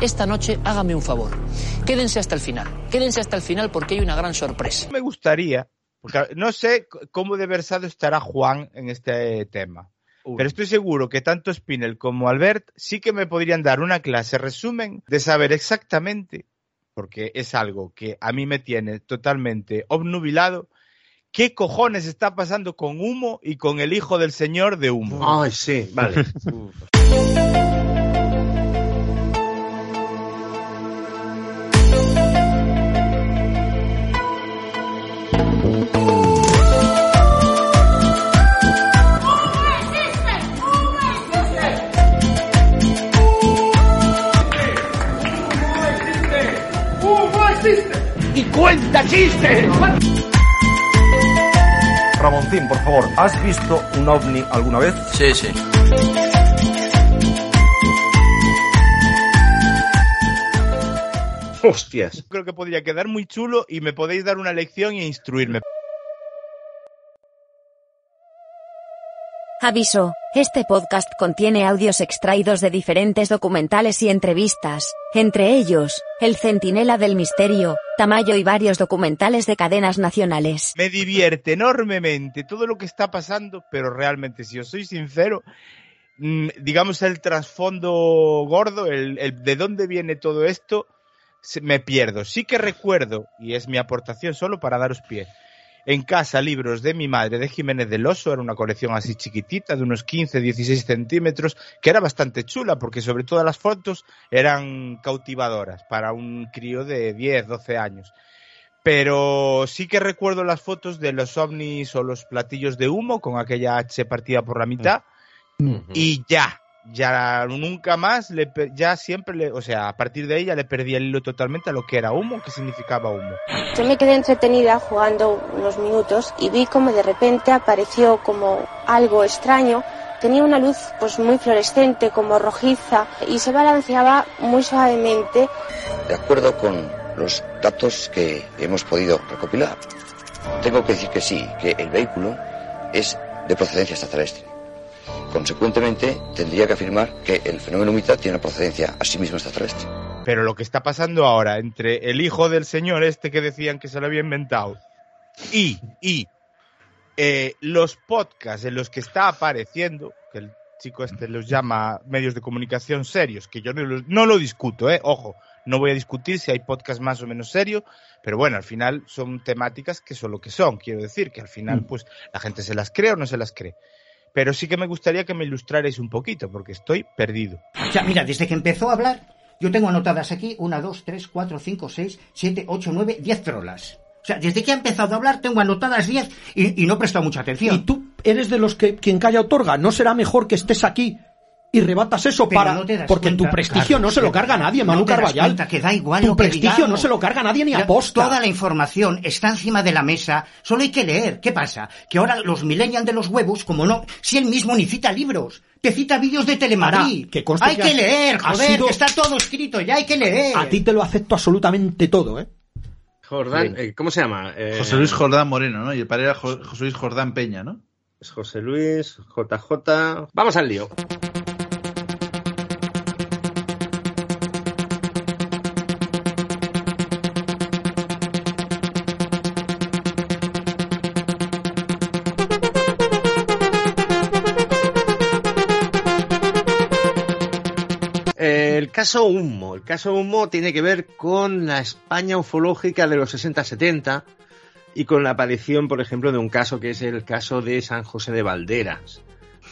Esta noche hágame un favor. Quédense hasta el final. Quédense hasta el final porque hay una gran sorpresa. Me gustaría, porque no sé cómo de versado estará Juan en este tema. Pero estoy seguro que tanto Spinel como Albert sí que me podrían dar una clase resumen de saber exactamente, porque es algo que a mí me tiene totalmente obnubilado, qué cojones está pasando con Humo y con el hijo del señor de Humo. Ay, sí, vale. ¡Y cuenta chistes! Ramoncín, por favor, ¿has visto un ovni alguna vez? Sí, sí. Hostias. Creo que podría quedar muy chulo y me podéis dar una lección e instruirme. Aviso, este podcast contiene audios extraídos de diferentes documentales y entrevistas, entre ellos, El Centinela del Misterio, Tamayo y varios documentales de cadenas nacionales. Me divierte enormemente todo lo que está pasando, pero realmente, si os soy sincero, mm, digamos el trasfondo gordo, el, el de dónde viene todo esto, me pierdo. Sí que recuerdo, y es mi aportación solo para daros pie, en casa libros de mi madre, de Jiménez del Oso, era una colección así chiquitita, de unos 15, 16 centímetros, que era bastante chula, porque sobre todo las fotos eran cautivadoras para un crío de 10, 12 años. Pero sí que recuerdo las fotos de los ovnis o los platillos de humo con aquella H partida por la mitad, y ya, ya nunca más, le, ya siempre, le, o sea, a partir de ella le perdí el hilo totalmente a lo que era humo, qué significaba humo. Yo me quedé entretenida jugando unos minutos y vi como de repente apareció como algo extraño. Tenía una luz pues muy fluorescente, como rojiza, y se balanceaba muy suavemente. De acuerdo con los datos que hemos podido recopilar, tengo que decir que sí, que el vehículo es de procedencia extraterrestre. Consecuentemente, tendría que afirmar que el fenómeno mitad tiene una procedencia a sí mismo extraterrestre. Pero lo que está pasando ahora entre el hijo del señor este que decían que se lo había inventado y, y eh, los podcasts en los que está apareciendo, que el chico este los llama medios de comunicación serios, que yo no lo, no lo discuto, eh, ojo, no voy a discutir si hay podcasts más o menos serios, pero bueno, al final son temáticas que son lo que son, quiero decir, que al final pues la gente se las cree o no se las cree. Pero sí que me gustaría que me ilustrarais un poquito, porque estoy perdido. O sea, mira, desde que empezó a hablar, yo tengo anotadas aquí una, dos, tres, cuatro, cinco, seis, siete, ocho, nueve, diez trolas. O sea, desde que ha empezado a hablar tengo anotadas diez y, y no he prestado mucha atención. Y tú eres de los que quien calla otorga. ¿No será mejor que estés aquí y rebatas eso Pero para no te das porque cuenta, tu prestigio Carlos, no se lo carga nadie, no Manu Carballal. cuenta que da igual tu lo que prestigio digamos. no se lo carga nadie ni aposta. Toda la información está encima de la mesa, solo hay que leer. ¿Qué pasa? Que ahora los millennials de los huevos, como no, si él mismo ni cita libros, te cita vídeos de Telemadrid. Ahora, que hay que leer, joder, sido- que está todo escrito, ya hay que leer. A ti te lo acepto absolutamente todo, ¿eh? Jordán, eh, ¿cómo se llama? Eh, José Luis Jordán Moreno, ¿no? Y el padre era Jo- José Luis Jordán Peña, ¿no? es José Luis, JJ. Vamos al lío. El caso Humo. El caso Humo tiene que ver con la España ufológica de los 60-70 y con la aparición, por ejemplo, de un caso que es el caso de San José de Valderas,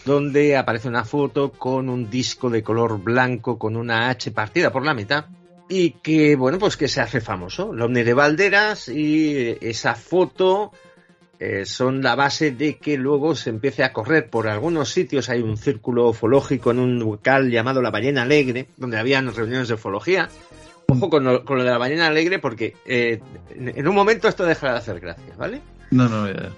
donde aparece una foto con un disco de color blanco con una H partida por la mitad y que, bueno, pues que se hace famoso. El ovni de Valderas y esa foto eh, son la base de que luego se empiece a correr por algunos sitios. Hay un círculo ufológico en un local llamado La Ballena Alegre, donde habían reuniones de ufología. Ojo con lo, con lo de la ballena alegre, porque eh, en un momento esto dejará de hacer gracia, ¿vale? No, no, ya.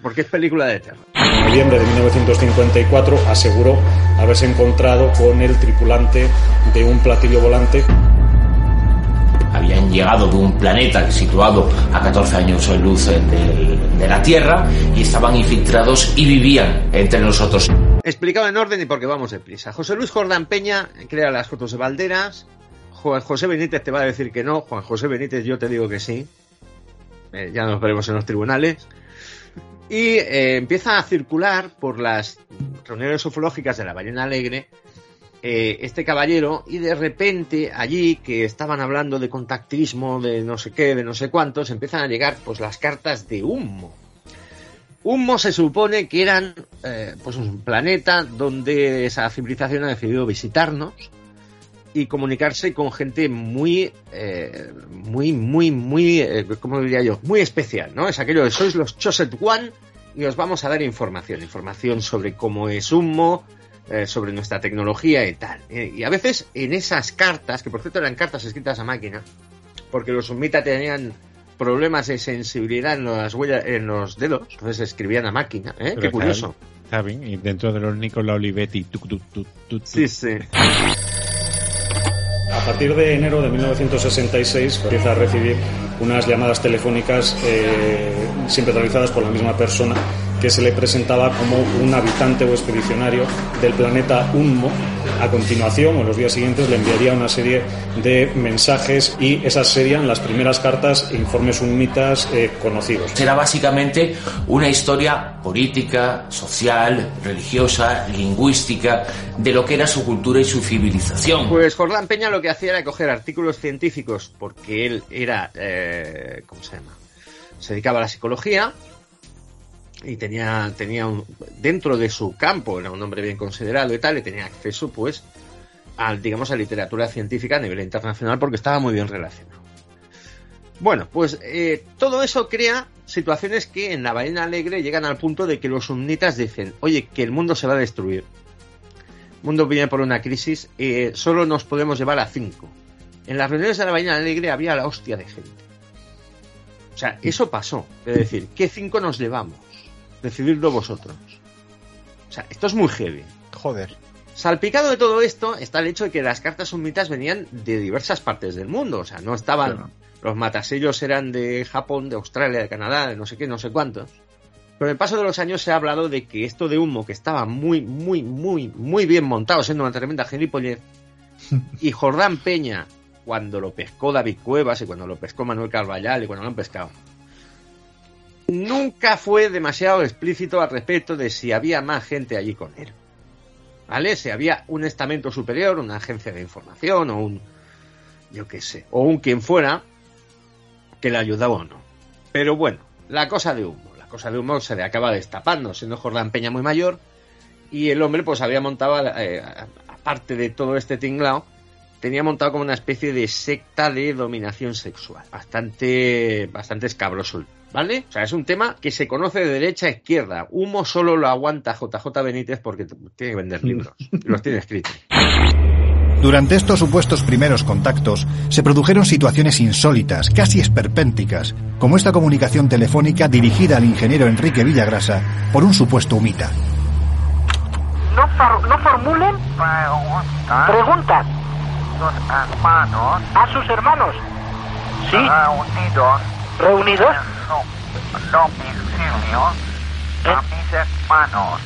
Porque es película de terror. En noviembre de 1954 aseguró haberse encontrado con el tripulante de un platillo volante habían llegado de un planeta situado a 14 años de luz del- de la Tierra y estaban infiltrados y vivían entre nosotros. Explicado en orden y porque vamos deprisa. José Luis Jordán Peña crea las fotos de Valderas. Juan José Benítez te va a decir que no. Juan José Benítez yo te digo que sí. Eh, ya nos veremos en los tribunales. Y eh, empieza a circular por las reuniones ufológicas de la Ballena Alegre eh, este caballero y de repente allí que estaban hablando de contactismo, de no sé qué, de no sé cuántos, empiezan a llegar pues las cartas de humo. Humo se supone que eran eh, pues un planeta donde esa civilización ha decidido visitarnos y comunicarse con gente muy, eh, muy, muy, muy, ¿cómo diría yo? Muy especial, ¿no? Es aquello de sois los Choset One y os vamos a dar información, información sobre cómo es humo, eh, sobre nuestra tecnología y tal. Eh, y a veces en esas cartas, que por cierto eran cartas escritas a máquina, porque los sumita tenían problemas de sensibilidad en las huellas, en los dedos, entonces escribían a máquina, ¿eh? Pero Qué está- curioso. Está bien, y dentro de los Nicola Olivetti. tuc, tuc, tuc, tuc, tuc. Sí, sí. A partir de enero de 1966 empieza a recibir unas llamadas telefónicas eh, siempre realizadas por la misma persona que se le presentaba como un habitante o expedicionario del planeta Unmo. A continuación, o en los días siguientes, le enviaría una serie de mensajes y esas serían las primeras cartas e informes unmitas eh, conocidos. Era básicamente una historia política, social, religiosa, lingüística, de lo que era su cultura y su civilización. Pues Jordán Peña lo que hacía era coger artículos científicos porque él era, eh, ¿cómo se llama? Se dedicaba a la psicología y tenía, tenía un, dentro de su campo, era un hombre bien considerado y tal, y tenía acceso pues a, digamos, a literatura científica a nivel internacional porque estaba muy bien relacionado. Bueno, pues eh, todo eso crea situaciones que en la ballena alegre llegan al punto de que los sumnitas dicen, oye, que el mundo se va a destruir. El mundo viene por una crisis, eh, solo nos podemos llevar a cinco. En las reuniones de la ballena alegre había la hostia de gente. O sea, eso pasó. Es decir, ¿qué cinco nos llevamos? Decididlo vosotros. O sea, esto es muy heavy. Joder. Salpicado de todo esto está el hecho de que las cartas sumitas venían de diversas partes del mundo. O sea, no estaban. Claro. Los matasellos eran de Japón, de Australia, de Canadá, de no sé qué, no sé cuántos. Pero en el paso de los años se ha hablado de que esto de humo, que estaba muy, muy, muy, muy bien montado, siendo una tremenda gilipollez, y Jordán Peña, cuando lo pescó David Cuevas y cuando lo pescó Manuel Carvallal y cuando lo han pescado, nunca fue demasiado explícito al respecto de si había más gente allí con él. ¿Vale? Si había un estamento superior, una agencia de información o un, yo qué sé, o un quien fuera que le ayudaba o no. Pero bueno, la cosa de humo, la cosa de humo se le acaba destapando, siendo Jordán Peña muy mayor y el hombre pues había montado, eh, aparte de todo este tinglao, tenía montado como una especie de secta de dominación sexual, bastante, bastante escabroso, ¿vale? O sea, es un tema que se conoce de derecha a izquierda. Humo solo lo aguanta JJ Benítez porque tiene que vender libros, los tiene escritos. Durante estos supuestos primeros contactos se produjeron situaciones insólitas, casi esperpénticas, como esta comunicación telefónica dirigida al ingeniero Enrique Villagrasa por un supuesto humita. No, for- no formulen preguntas hermanos a sus hermanos. Sí. reunidos ¿Reunidos? domicilio a mis hermanos.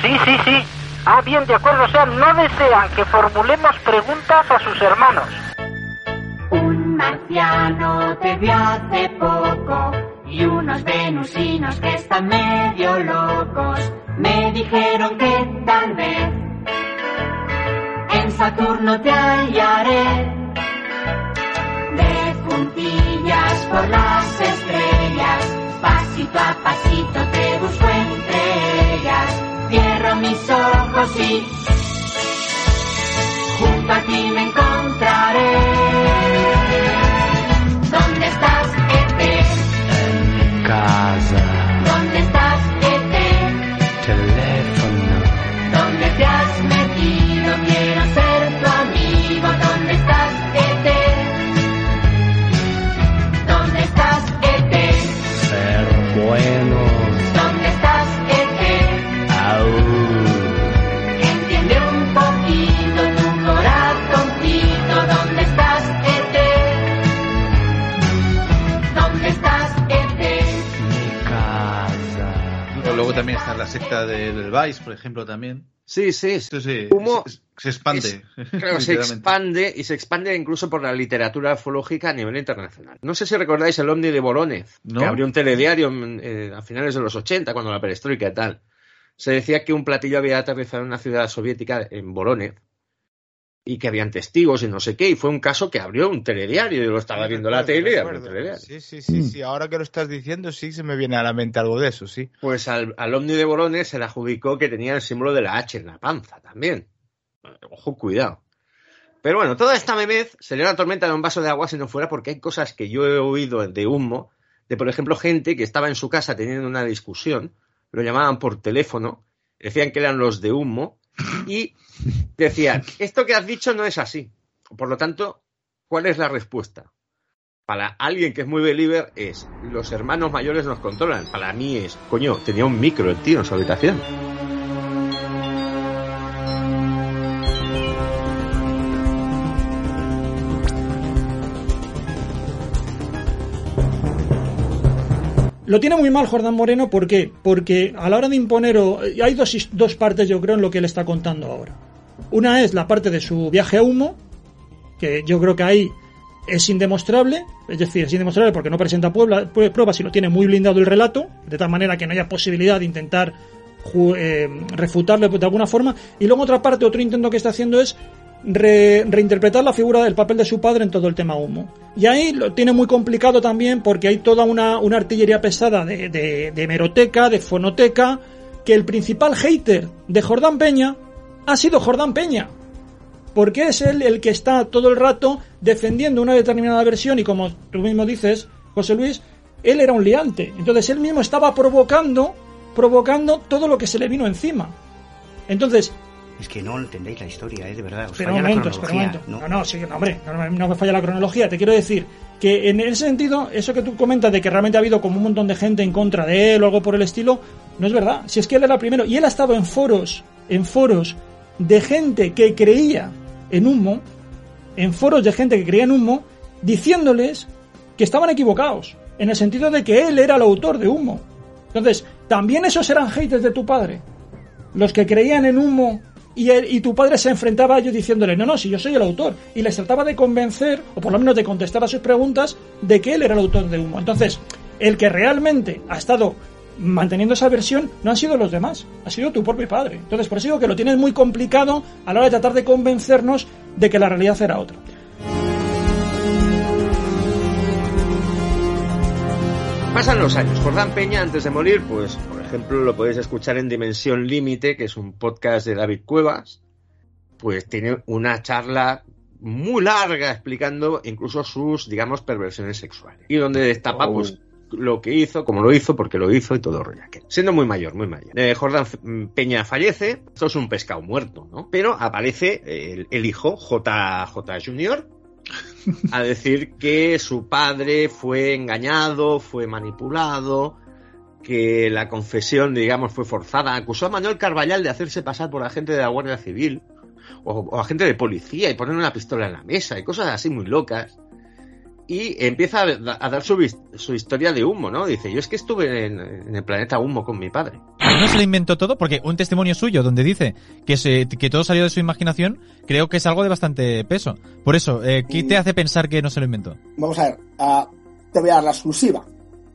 Sí, sí, sí. Ah, bien, de acuerdo. O sea, no desean que formulemos preguntas a sus hermanos. Un marciano te vio hace poco y unos venusinos que están medio locos me dijeron que tal vez en Saturno te hallaré puntillas por las estrellas, pasito a pasito te busco entre ellas, cierro mis ojos y junto a ti me encontraré. También está la secta de- del Vice, por ejemplo, también. Sí, sí. Sí, sí. Humo se, se expande. es- claro, se expande y se expande incluso por la literatura ufológica a nivel internacional. No sé si recordáis el ovni de Voronezh, No. que abrió un telediario eh, a finales de los 80, cuando la perestroika y tal. Se decía que un platillo había aterrizado en una ciudad soviética, en Voronezh, y que habían testigos y no sé qué, y fue un caso que abrió un telediario. Yo lo estaba viendo en la tele y abrió un telediario. Sí, sí, sí, sí. Ahora que lo estás diciendo, sí se me viene a la mente algo de eso, sí. Pues al, al ovni de Borones se le adjudicó que tenía el símbolo de la H en la panza también. Ojo, cuidado. Pero bueno, toda esta memez sería una tormenta de un vaso de agua si no fuera porque hay cosas que yo he oído de humo, de por ejemplo gente que estaba en su casa teniendo una discusión, lo llamaban por teléfono, decían que eran los de humo y decían, esto que has dicho no es así. Por lo tanto, ¿cuál es la respuesta? Para alguien que es muy believer es, los hermanos mayores nos controlan. Para mí es, coño, tenía un micro el tío en su habitación. Lo tiene muy mal Jordán Moreno, ¿por qué? Porque a la hora de imponer, o- hay dos, dos partes yo creo en lo que él está contando ahora. Una es la parte de su viaje a humo, que yo creo que ahí es indemostrable, es decir, es indemostrable porque no presenta puebla- pue- pruebas y lo tiene muy blindado el relato, de tal manera que no haya posibilidad de intentar eh, refutarle de alguna forma. Y luego otra parte, otro intento que está haciendo es re- reinterpretar la figura del papel de su padre en todo el tema humo. Y ahí lo tiene muy complicado también porque hay toda una, artillería pesada de, de, de hemeroteca, de fonoteca, que el principal hater de Jordán Peña ha sido Jordán Peña. Porque es él el que está todo el rato defendiendo una determinada versión y como tú mismo dices, José Luis, él era un liante. Entonces él mismo estaba provocando, provocando todo lo que se le vino encima. Entonces, Es que no entendéis la historia, ¿eh? De verdad. Os falla la cronología. momento. No, no, sí, no, hombre, no, me- no me falla la cronología. Te quiero decir que en ese sentido, eso que tú comentas de que realmente ha habido como un montón de gente en contra de él o algo por el estilo, no es verdad. Si es que él era el primero y él ha estado en foros, en foros de gente que creía en humo, en foros de gente que creía en humo, diciéndoles que estaban equivocados, en el sentido de que él era el autor de humo. Entonces, también esos eran haters de tu padre, los que creían en humo y, él- y tu padre se enfrentaba a ellos diciéndole, no, no, si yo soy el autor. Y les trataba de convencer, o por lo menos de contestar a sus preguntas, de que él era el autor de humo. Entonces, el que realmente ha estado manteniendo esa versión no han sido los demás, ha sido tu propio padre. Entonces, por eso digo que lo tienes muy complicado a la hora de tratar de convencernos de que la realidad era otra. Pasan los años. Jordán Peña, antes de morir, pues, ejemplo, lo podéis escuchar en Dimensión Límite, que es un podcast de David Cuevas. Pues tiene una charla muy larga explicando incluso sus, digamos, perversiones sexuales. Y donde destapa, Oh. pues, lo que hizo, cómo lo hizo, por qué lo hizo y todo rollo. Siendo muy mayor, muy mayor. Eh, Jordán mm, Peña fallece, esto es un pescado muerto, ¿no? Pero aparece el, el hijo, JJ Junior, a decir que su padre fue engañado, fue manipulado, que la confesión, digamos, fue forzada. Acusó a Manuel Carballal de hacerse pasar por agente de la Guardia Civil o, o agente de policía y poner una pistola en la mesa y cosas así muy locas. Y empieza a, a dar su, su historia de humo, ¿no? Dice, yo es que estuve en, en el planeta humo con mi padre. ¿No se lo inventó todo? Porque un testimonio suyo donde dice que, se, que todo salió de su imaginación, creo que es algo de bastante peso. Por eso, eh, ¿qué te hace pensar que no se lo inventó? Vamos a ver, ah, te voy a dar la exclusiva.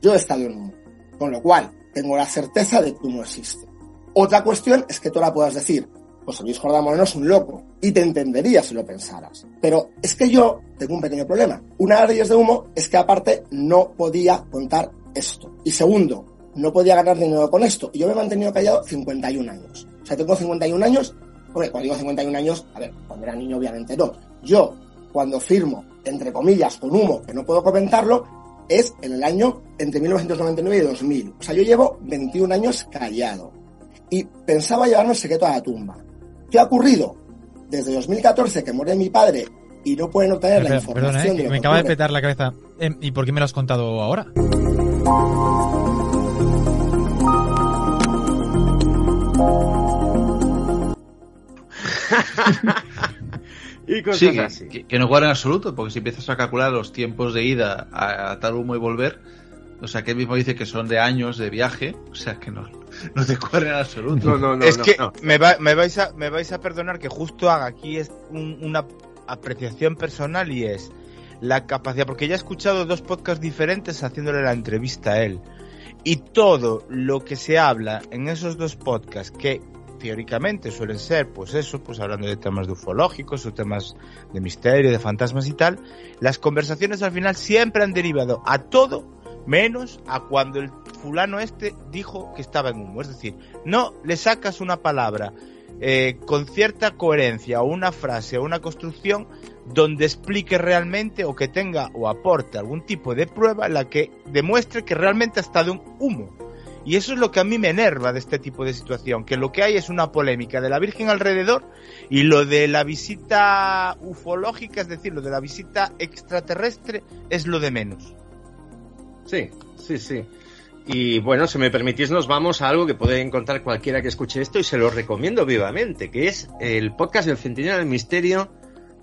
Yo he estado en humo, con lo cual tengo la certeza de que humo existe. Otra cuestión es que tú la puedas decir, José Luis Jordán Moreno es un loco, y te entendería si lo pensaras. Pero es que yo tengo un pequeño problema. Una de ellas de humo es que aparte no podía contar esto. Y segundo, no podía ganar dinero con esto. Y yo me he mantenido callado 51 años. O sea, tengo 51 años, porque cuando digo 51 años, a ver, cuando era niño obviamente no. Yo, cuando firmo, entre comillas, con humo, que no puedo comentarlo, es en el año entre 1999 y 2000. O sea, yo llevo 21 años callado. Y pensaba llevarme el secreto a la tumba. ¿Qué ha ocurrido? Desde 2014 que muere mi padre y no pueden obtener la información perdona, eh, de lo me que acaba de petar la cabeza. Em, ¿Y por qué me lo has contado ahora? y cosas Sí, que, así. que- que no cuadra en absoluto, porque si empiezas a calcular los tiempos de ida a, a tal humo y volver, o sea, que él mismo dice que son de años de viaje, o sea, que no, no te cuadra en absoluto. No, no, no. es no, que no. Me, va- me vais a, me vais a perdonar que justo haga aquí es un- una apreciación personal y es la capacidad, porque ya he escuchado dos podcasts diferentes haciéndole la entrevista a él. Y todo lo que se habla en esos dos podcasts, que teóricamente suelen ser, pues eso, pues hablando de temas de ufológicos o temas de misterio, de fantasmas y tal, las conversaciones al final siempre han derivado a todo menos a cuando el fulano este dijo que estaba en humo. Es decir, no le sacas una palabra eh, con cierta coherencia o una frase o una construcción donde explique realmente o que tenga o aporte algún tipo de prueba en la que demuestre que realmente ha estado en humo. Y eso es lo que a mí me enerva de este tipo de situación, que lo que hay es una polémica de la Virgen alrededor y lo de la visita ufológica, es decir, lo de la visita extraterrestre es lo de menos. Sí, sí, sí. Y bueno, si me permitís, nos vamos a algo que puede encontrar cualquiera que escuche esto y se lo recomiendo vivamente, que es el podcast del Centinela del Misterio,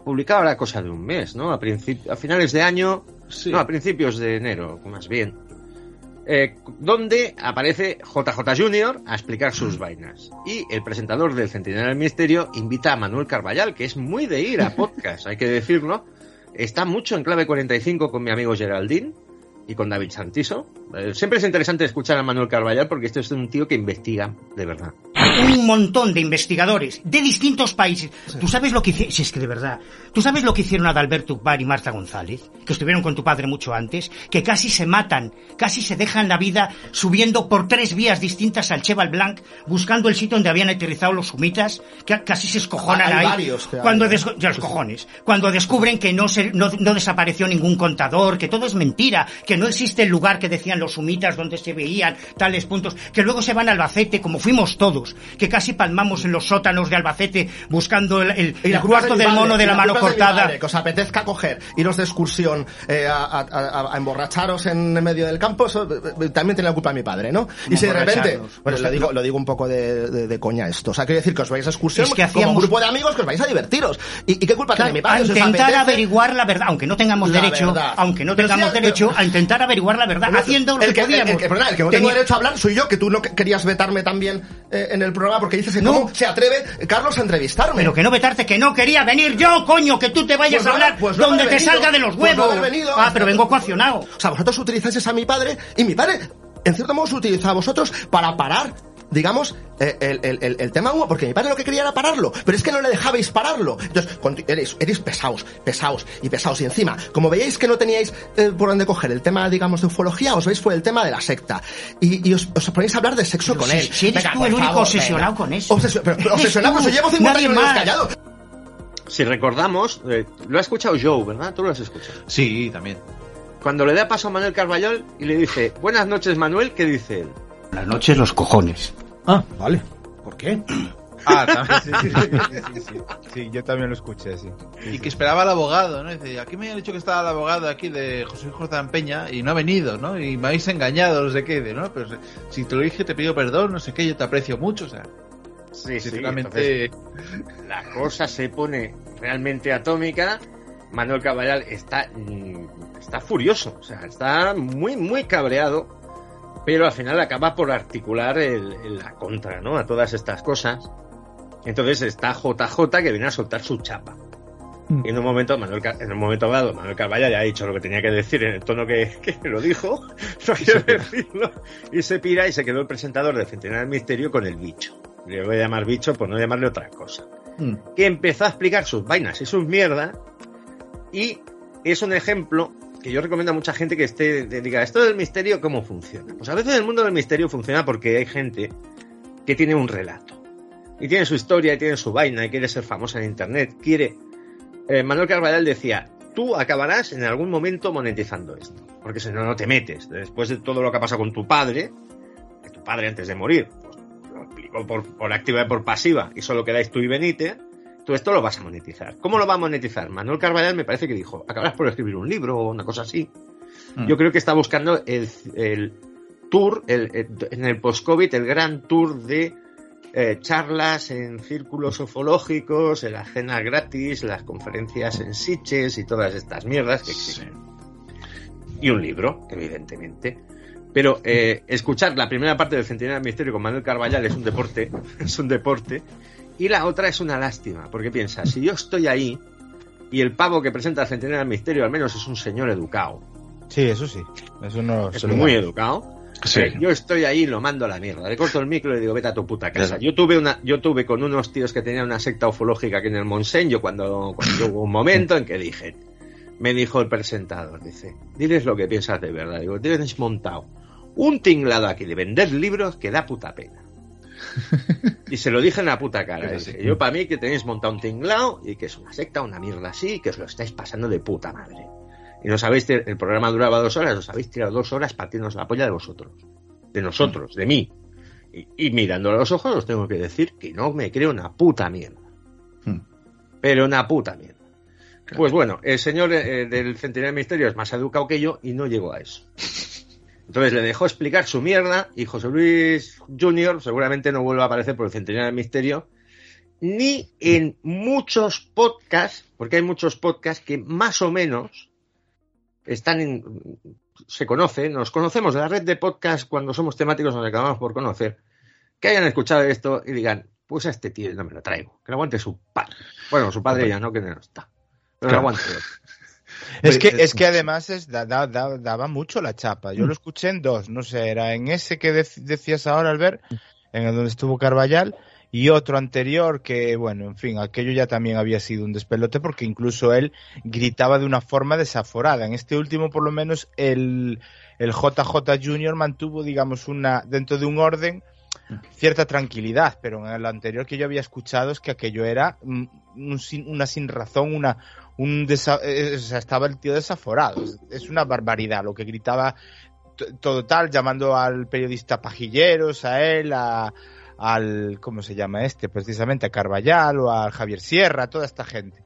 publicado ahora cosa de un mes, ¿no? A, a finales de año, no, a principios de enero, más bien. Eh, donde aparece JJ Jr. a explicar sus vainas. Y el presentador del Centinela del Misterio invita a Manuel Carballal, que es muy de ir a podcast, hay que decirlo. Está mucho en clave 45 con mi amigo Geraldine y con David Santiso. Eh, siempre es interesante escuchar a Manuel Carballal porque este es un tío que investiga de verdad. Un montón de investigadores de distintos países. ¿Tú sabes lo que hicieron? Si es que de verdad. ¿Tú sabes lo que hicieron Adalberto Ukbar y Marta González? Que estuvieron con tu padre mucho antes. Que casi se matan, casi se dejan la vida subiendo por tres vías distintas al Cheval Blanc, buscando el sitio donde habían aterrizado los sumitas. Que casi se escojonan Hay ahí. varios que hay, cuando ¿eh? los cojones. Cuando descubren que no, se, no, no desapareció ningún contador, que todo es mentira, que no existe el lugar que decían los sumitas donde se veían tales puntos, que luego se van a Albacete, como fuimos todos, que casi palmamos en los sótanos de Albacete buscando el, el- el cuarto del mono de la mano de cortada. que os apetezca coger, iros de excursión eh, a, a- a- emborracharos en medio del campo, eso eh, también tiene la culpa mi padre, ¿no? Y si de repente, bueno, Pues lo no. digo, lo digo un poco de, de- de coña esto, o sea, quiero decir que os vais a excursión Es que como hacíamos- grupo de amigos que os vais a divertiros. ¿Y, y qué culpa Claro, tiene mi padre? a intentar apetece- averiguar la verdad, aunque no tengamos La derecho, verdad. aunque no tengamos derecho, pero- a intentar averiguar la verdad, haciendo lo el que, que, el- podíamos. el perdona, el que no tengo derecho a hablar soy yo, que tú no que- querías vetarme también eh, en el programa porque dices que No. cómo se atreve Carlos a entrevistarme. Pero que no vetarte, que no quería venir yo, coño, que tú te vayas Pues a no, hablar pues no donde te venido, salga de los pues no huevos. venido. ah, pero vengo coaccionado. O sea, vosotros utilizáis a mi padre y mi padre, en cierto modo, os utiliza a vosotros para parar, digamos, eh, el, el- el- el tema humo, porque mi padre lo que quería era pararlo, pero es que no le dejabais pararlo. Entonces, eres, eres pesados, pesados y pesados. Y encima, como veíais que no teníais eh, por dónde coger el tema, digamos, de ufología, os veis fue el tema de la secta. Y, y os, os ponéis a hablar de sexo Pero con si- él. si eres tú por el único favor, obsesionado venga. con eso. Obsesio- pero- pero obsesionado, tú, pues yo llevo 50 nadie años más. callado. Si recordamos, eh, lo ha escuchado Joe, ¿verdad? Tú lo has escuchado. Sí, también. Cuando le da paso a Manuel Carballal y le dice, buenas noches Manuel, ¿qué dice él? Las noches los cojones. Ah, vale. ¿Por qué? Ah, también, sí, sí, sí, sí, sí, sí. Sí, yo también lo escuché, sí. Sí, Y sí. que esperaba al abogado, ¿no? Dice, aquí me han dicho que estaba el abogado aquí de José Jordán Peña y no ha venido, ¿no? Y me habéis engañado, no sé qué, ¿no? Pero si te lo dije, te pido perdón, no sé qué, yo te aprecio mucho, o sea. Sí, sí, sinceramente. la cosa se pone realmente atómica. Manuel Caballal está, mm, está furioso, o sea, está muy, muy cabreado, pero al final acaba por articular el, el- la contra, ¿no? A todas estas cosas. Entonces está JJ que viene a soltar su chapa. Y en un momento, Manuel, en un momento dado, Manuel Carvalla ya ha dicho lo que tenía que decir en el tono que, que lo dijo, no quiero decirlo, y se pira y se quedó el presentador de Centenar del Misterio con el bicho. Le voy a llamar bicho por no llamarle otra cosa. Que empezó a explicar sus vainas y sus mierdas, y es un ejemplo que yo recomiendo a mucha gente que esté, diga, esto del misterio, ¿cómo funciona? Pues a veces el mundo del misterio funciona porque hay gente que tiene un relato. Y tiene su historia, y tiene su vaina, y quiere ser famosa en internet, quiere eh, Manuel Carvajal decía, tú acabarás en algún momento monetizando esto, porque si no, no te metes. Después de todo lo que ha pasado con tu padre, que tu padre antes de morir, pues, lo explicó por, por activa y por pasiva, y solo quedáis tú y Benítez, tú esto lo vas a monetizar. ¿Cómo lo va a monetizar? Manuel Carvajal me parece que dijo, acabarás por escribir un libro o una cosa así. Mm. Yo creo que está buscando el, el tour, el, el- en el post-COVID, el gran tour de eh, charlas en círculos ufológicos, en las cenas gratis, las conferencias en Sitges y todas estas mierdas que existen. Y un libro, evidentemente. Pero eh, escuchar la primera parte del Centinela del Misterio con Manuel Carballal es un deporte, es un deporte, y la otra es una lástima, porque piensa, si yo estoy ahí y el pavo que presenta el Centinela del Misterio al menos es un señor educado, Sí, eso sí. Eso no es muy da. educado. Sí. Eh, Yo estoy ahí y lo mando a la mierda. Le corto el micro y le digo, vete a tu puta casa. Yo tuve una, yo tuve con unos tíos que tenían una secta ufológica aquí en el Monsen, yo cuando, cuando hubo un momento en que dije, me dijo el presentador, dice, diles lo que piensas de verdad. Digo, tienes montado un tinglado aquí de vender libros que da puta pena. Y se lo dije en la puta cara. Dije, yo para mí que tenéis montado un tinglado y que es una secta, una mierda así, y que os lo estáis pasando de puta madre. Y nos habéis, el programa duraba dos horas, os habéis tirado dos horas partiéndonos la polla de vosotros. De nosotros, de mí. Y, y mirándolo a los ojos os tengo que decir que no me creo una puta mierda. Pero una puta mierda. Pues bueno, el señor eh, del Centenario del Misterio es más educado que yo y no llegó a eso. Entonces le dejó explicar su mierda y José Luis Jr. seguramente no vuelva a aparecer por el Centenario del Misterio ni en muchos podcasts, porque hay muchos podcasts que más o menos están en, se conocen, nos conocemos de la red de podcasts cuando somos temáticos nos acabamos por conocer, que hayan escuchado esto y digan, pues a este tío no me lo traigo, que lo aguante su padre. Bueno, su padre ya no, que no está. Pero Claro. lo aguante. Es que, es que además es, da- da- da- daba mucho la chapa. Yo lo escuché en dos, no sé, era en ese que dec- decías ahora, Albert, en el donde estuvo Carballal, y otro anterior que, bueno, en fin, aquello ya también había sido un despelote porque incluso él gritaba de una forma desaforada. En este último, por lo menos, el, el JJ Junior mantuvo, digamos, una, dentro de un orden, cierta tranquilidad, pero en el anterior que yo había escuchado es que aquello era mm, un una sin razón, una un desa- eh, o sea, estaba el tío desaforado. Es, una barbaridad lo que gritaba todo tal, llamando al periodista pajilleros, a él, a, al, ¿cómo se llama este? Precisamente a Carballal o a Javier Sierra, toda esta gente.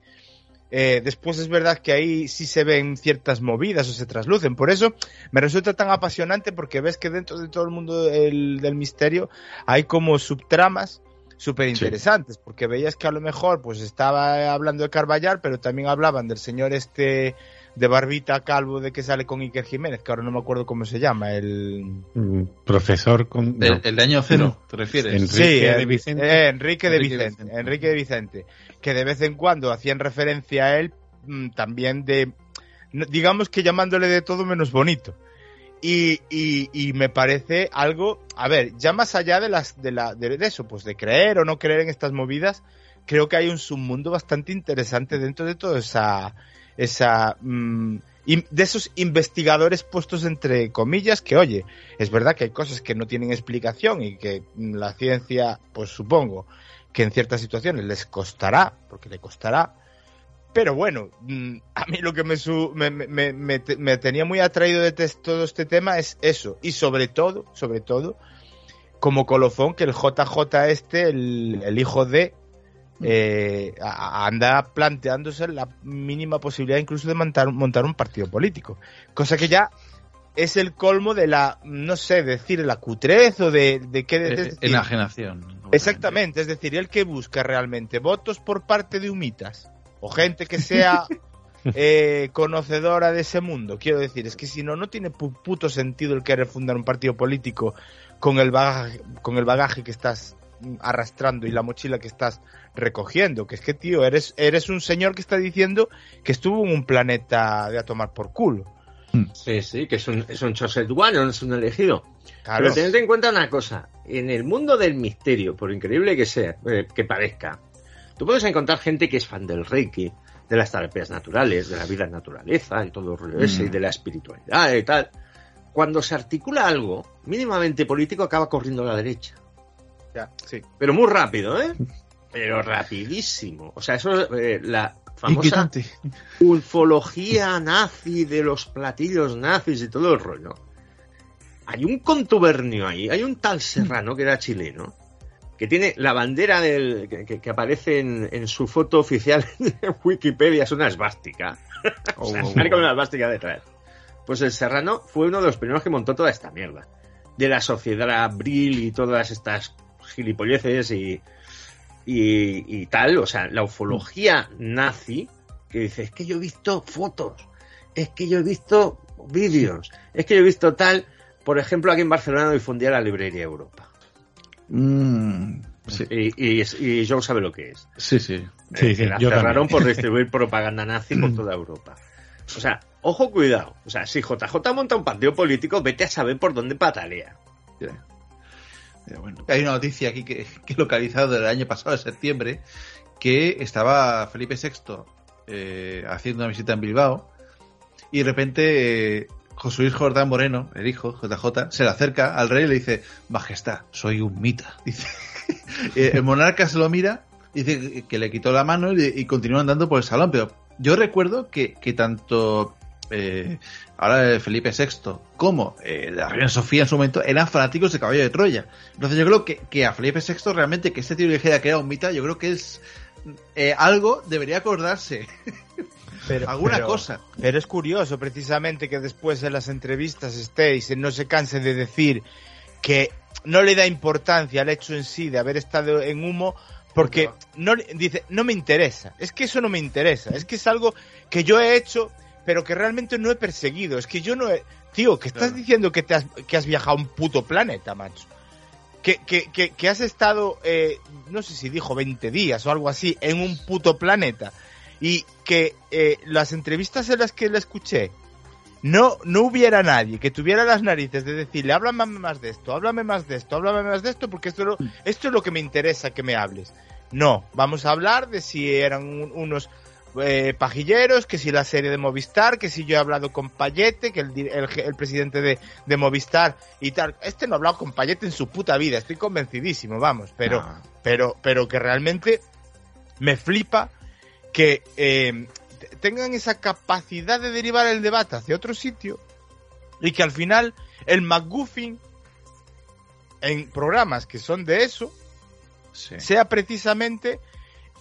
Eh, después es verdad que ahí sí se ven ciertas movidas o se traslucen. Por eso me resulta tan apasionante porque ves que dentro de todo el mundo del, del misterio hay como subtramas súper interesantes. Porque veías que a lo mejor pues estaba hablando de Carballal, pero también hablaban del señor este de barbita calvo de que sale con Iker Jiménez, que ahora no me acuerdo cómo se llama. El... Mm, Profesor con. El, no. el de año cero, ¿te refieres? Enrique Sí, de en- Vicente. eh, Enrique de Enrique de Vicente, Vicente. Enrique de Vicente, que de vez en cuando hacían referencia a él mm, también de, digamos que llamándole de todo menos bonito. Y, y, y me parece algo, a ver, ya más allá de las de, la, de, de eso, pues de creer o no creer en estas movidas, creo que hay un submundo bastante interesante dentro de toda esa, esa mm, de esos investigadores puestos entre comillas que oye es verdad que hay cosas que no tienen explicación y que la ciencia pues supongo que en ciertas situaciones les costará porque le costará pero bueno mm, a mí lo que me, su- me, me- me- me te- me tenía muy atraído de todo este tema es eso y sobre todo sobre todo como colofón que el JJ este el, el hijo de eh, anda planteándose la mínima posibilidad incluso de montar, montar un partido político. Cosa que ya es el colmo de la, no sé, decir la cutrez o de, de qué... Eh, es decir, Enajenación. Exactamente, es decir, el que busca realmente votos por parte de humitas o gente que sea eh, conocedora de ese mundo. Quiero decir, es que si no, no tiene pu- puto sentido el querer fundar un partido político con el bagaje, con el bagaje que estás mm, arrastrando y la mochila que estás recogiendo. Que es que, tío, eres, eres un señor que está diciendo que estuvo en un planeta de a tomar por culo. Sí, sí, que es un, es un choset one, no es un elegido. Claro. Pero tened en cuenta una cosa, en el mundo del misterio, por increíble que sea, eh, que parezca, tú puedes encontrar gente que es fan del Reiki, de las terapias naturales, de la vida en naturaleza y todo el rollo ese, Mm. y de la espiritualidad y tal. Cuando se articula algo mínimamente político, acaba corriendo a la derecha. Ya, sí. Pero muy rápido, ¿eh? Pero rapidísimo. O sea, eso eh, la famosa Inquietante. ufología nazi de los platillos nazis y todo el rollo. Hay un contubernio ahí, hay un tal Serrano que era chileno, que tiene la bandera del, que, aparece en, en su foto oficial de Wikipedia, es una esvástica. o sea, sale con una esvástica detrás. Pues el Serrano fue uno de los primeros que montó toda esta mierda. De la sociedad abril y todas estas gilipolleces y, y, y tal, o sea, la ufología nazi, que dice, es que yo he visto fotos, es que yo he visto vídeos, es que yo he visto tal, Por ejemplo, aquí en Barcelona difundía la librería Europa. Mm, sí. Y, y, y John sabe lo que es. Sí, sí. Sí, Eh, sí, que la yo cerraron también. por distribuir propaganda nazi por toda Europa. O sea, ojo, cuidado. O sea, si JJ monta un partido político, vete a saber por dónde patalea. Pero bueno, hay una noticia aquí que, que he localizado del año pasado, de septiembre, que estaba Felipe VI eh, haciendo una visita en Bilbao y de repente eh, José Jordán Moreno, el hijo, JJ, se le acerca al rey y le dice, Majestad, soy un mita. Eh, el monarca se lo mira, dice que le quitó la mano y, y continúa andando por el salón, pero yo recuerdo que, que tanto eh, ahora Felipe VI como eh, la reina Sofía en su momento eran fanáticos de Caballo de Troya. Entonces yo creo que, que a Felipe VI realmente que este tío dijera que era un mita, yo creo que es eh, algo debería acordarse. Pero, Alguna pero- cosa. Pero es curioso precisamente que después en las entrevistas estéis, no se canse de decir que no le da importancia al hecho en sí de haber estado en humo porque no dice no me interesa es que eso no me interesa. Es que es algo que yo he hecho pero que realmente no he perseguido. Es que yo no he tío que estás diciendo que te has, que has viajado a un puto planeta macho. Que, que, que, que has estado, eh, no sé si dijo 20 días o algo así, en un puto planeta. Y que eh, las entrevistas en las que le escuché, no, no hubiera nadie que tuviera las narices de decirle, háblame más de esto, háblame más de esto, háblame más de esto, porque esto, es lo- esto es lo que me interesa que me hables. No, vamos a hablar de si eran un- unos eh, pajilleros, que si la serie de Movistar, que si yo he hablado con Payete, que el, el, el presidente de, de Movistar y tal. Este no ha hablado con Payete en su puta vida, estoy convencidísimo, vamos, pero, No. pero, pero que realmente me flipa que eh, tengan esa capacidad de derivar el debate hacia otro sitio y que al final el McGuffin en programas que son de eso sea precisamente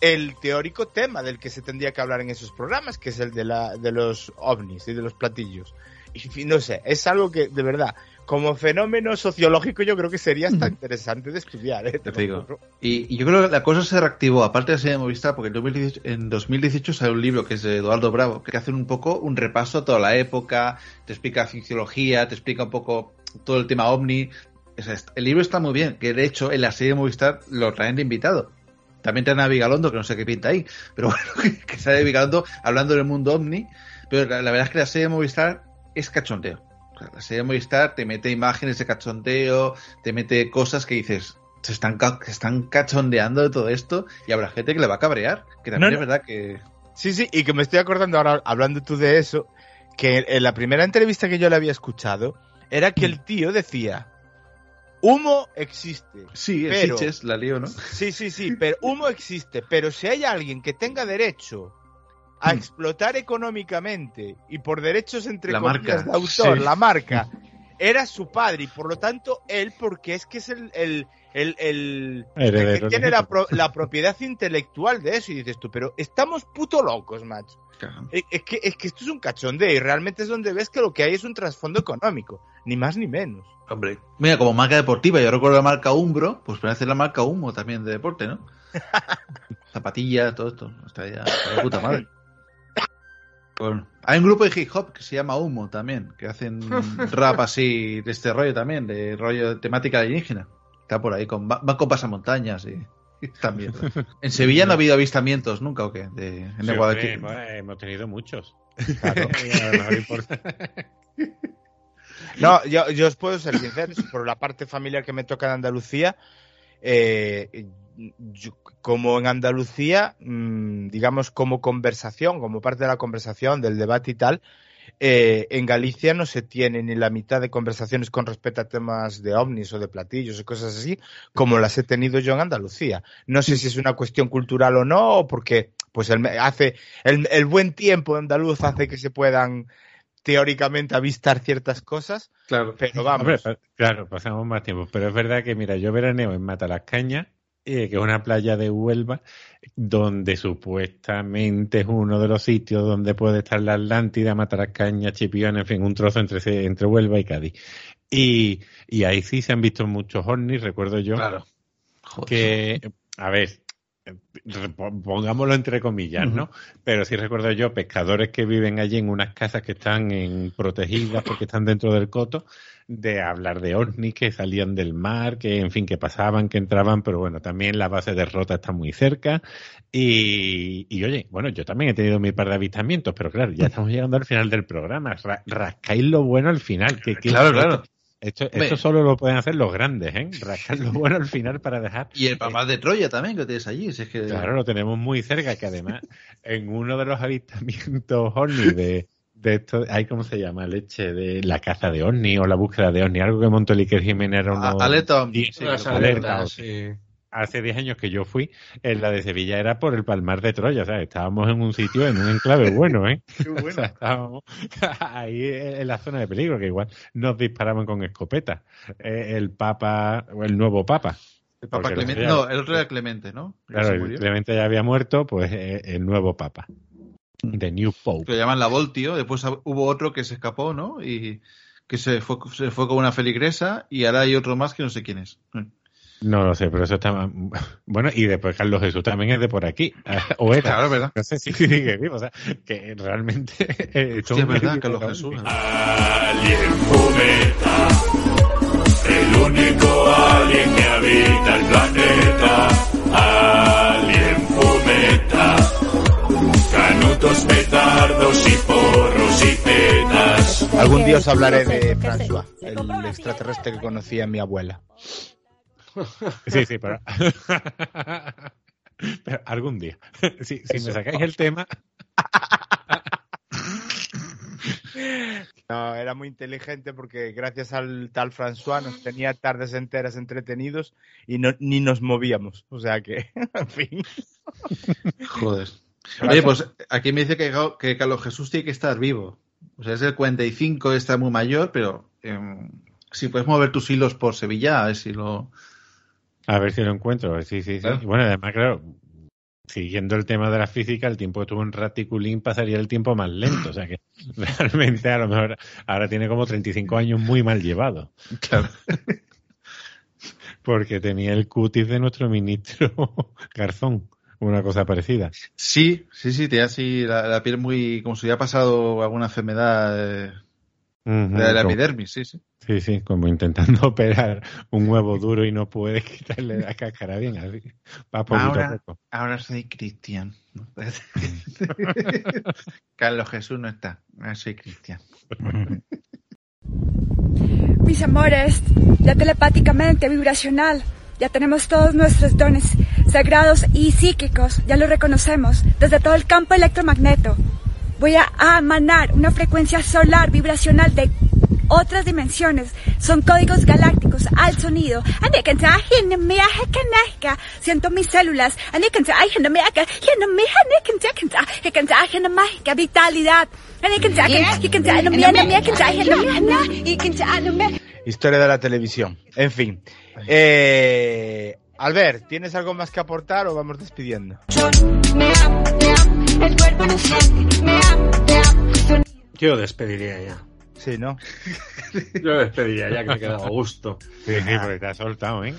el teórico tema del que se tendría que hablar en esos programas, que es el de, la, de los ovnis y de los platillos. Y no sé, es algo que de verdad, como fenómeno sociológico, yo creo que sería hasta interesante de estudiar. ¿eh? Te digo. Y, y yo creo que la cosa se reactivó, aparte de la serie de Movistar, porque en 2018, en 2018 sale un libro que es de Eduardo Bravo, que hace un poco un repaso a toda la época, te explica fisiología, te explica un poco todo el tema ovni. O sea, el libro está muy bien, que de hecho en la serie de Movistar lo traen de invitado. También traen a Vigalondo, que no sé qué pinta ahí, pero bueno, que, que sale Vigalondo hablando del mundo ovni. Pero la, la verdad es que la serie de Movistar es cachondeo. O sea, la serie de Movistar te mete imágenes de cachondeo, te mete cosas que dices, se están, ca- se están cachondeando de todo esto y habrá gente que le va a cabrear. Que también No, es verdad que. Sí, sí, y que me estoy acordando ahora, hablando tú de eso, que en la primera entrevista que yo le había escuchado, era que el tío decía, humo existe. Sí, pero, Sitges la lío, ¿no? Sí, sí, sí, pero humo existe, pero si hay alguien que tenga derecho a Hmm. explotar económicamente y por derechos entre La comillas marca, de autor, sí. la marca, era su padre y por lo tanto él, porque es que es el, el, el, el- Heredero el que tiene la, pro- la propiedad intelectual de eso y dices tú, pero estamos puto locos, macho. Es, es que, es que esto es un cachondeo y realmente es donde ves que lo que hay es un trasfondo económico, ni más ni menos. Hombre, mira, como marca deportiva, yo recuerdo la marca Umbro, pues parece la marca Humo también de deporte, ¿no? Zapatillas, todo esto. Está ya puta madre. Hay un grupo de hip hop que se llama Humo también, que hacen rap así de este rollo también, de rollo de temática alienígena. Está por ahí, con, va- van con pasamontañas y, y también. En Sevilla no ha habido avistamientos nunca, ¿o qué? De, en Sí, el Guadalquivir. hombre, bueno, hemos tenido muchos. Claro. No, yo, yo os puedo ser sincero, por la parte familiar que me toca en Andalucía, eh, yo- como en Andalucía, mm, digamos como conversación, como parte de la conversación, del debate y tal, eh, en Galicia no se tiene ni la mitad de conversaciones con respecto a temas de ovnis o de platillos y cosas así, como las he tenido yo en Andalucía. No sé si es una cuestión cultural o no, o porque pues el, hace el, el buen tiempo andaluz hace que se puedan teóricamente avistar ciertas cosas, Claro. pero vamos. Hombre, claro, pasamos más tiempo. Pero es verdad que, mira, yo veraneo en Matalascaña, eh, que es una playa de Huelva, donde supuestamente es uno de los sitios donde puede estar la Atlántida, Matalascaña, Chipión, en fin, un trozo entre, entre Huelva y Cádiz. Y, y ahí sí se han visto muchos ovnis, recuerdo yo. Claro. Que, a ver, pongámoslo entre comillas, ¿no? Pero sí recuerdo yo pescadores que viven allí en unas casas que están en, protegidas porque están dentro del coto, de hablar de ovnis que salían del mar, que en fin, que pasaban, que entraban, pero bueno, también la base de Rota está muy cerca. Y, y oye, bueno, yo también he tenido mi par de avistamientos, pero claro, ya estamos llegando al final del programa. Ra- rascáis lo bueno al final. Que, que- Claro, claro. Esto, esto solo lo pueden hacer los grandes, ¿eh? Rascar lo bueno al final para dejar Y el papá de Troya también, que tienes allí. si es que... Claro, lo tenemos muy cerca, que además en uno de los avistamientos ovni de, de esto, hay cómo se llama, leche, de la caza de ovni o la búsqueda de ovni, algo que Iker Jiménez era uno... alerta ovni, Sí, alerta, alerta, sí. Hace 10 años que yo fui, en la de Sevilla era por el Palmar de Troya, o sea, estábamos en un sitio, en un enclave bueno, ¿eh? O sea, estábamos ahí en la zona de peligro, que igual nos disparaban con escopetas. Eh, el Papa, o el nuevo Papa. El Papa Clemente. ya- No, el otro era Clemente, ¿no? Claro, se el murió. Clemente ya había muerto, pues eh, el nuevo papa. The New Pope. Que lo llaman la Voltio. Después hubo otro que se escapó, ¿no? Y que se fue, se fue con una feligresa. Y ahora hay otro más que no sé quién es. No lo sé, pero eso está... Bueno, y después Carlos Jesús también es de por aquí. O era. Claro, es verdad. No sé si sigue vivo. O sea, que realmente... eh, es verdad, Carlos Jesús. Alien Fumeta, el único alien que habita el planeta. Alien Fumeta, canutos, petardos y porros y petas. Algún día os hablaré de François, el extraterrestre que conocía mi abuela. Sí, sí, pero... pero algún día. Si, si me sacáis el tema... No, era muy inteligente porque gracias al tal François nos tenía tardes enteras entretenidos y no, ni nos movíamos. O sea que, en fin. Joder. Oye, pues aquí me dice que, que Carlos Jesús tiene que estar vivo. O sea, es el 45, está muy mayor, pero em, si puedes mover tus hilos por Sevilla, a ver si lo... A ver si lo encuentro. Sí, sí, sí. Bueno, además, claro, siguiendo el tema de la física, el tiempo que tuvo en Raticulín pasaría el tiempo más lento. O sea que realmente a lo mejor ahora tiene como 35 años muy mal llevado. Claro. Porque tenía el cutis de nuestro ministro Garzón. Una cosa parecida. Sí, sí, sí, tiene así la, la piel muy... como si hubiera pasado alguna enfermedad eh, Ujú, de la como- epidermis, sí, sí. Sí, sí, como intentando operar un huevo duro y no puedes quitarle la cáscara bien, así. Va a Ahora, poco. ahora soy cristian. Carlos Jesús no está. Ahora soy cristian. Mis amores, ya telepáticamente, vibracional, ya tenemos todos nuestros dones sagrados y psíquicos, ya lo reconocemos, desde todo el campo electromagneto. Voy a emanar una frecuencia solar vibracional de otras dimensiones, son códigos galácticos al sonido. Siento mis células. Vitalidad. Historia de la televisión. En fin. Eh, Albert, ¿tienes algo más que aportar o vamos despidiendo? Yo despediría ya. Sí, ¿no? Yo despediría ya, que me he quedado a gusto. Sí, sí, porque te has soltado, ¿eh?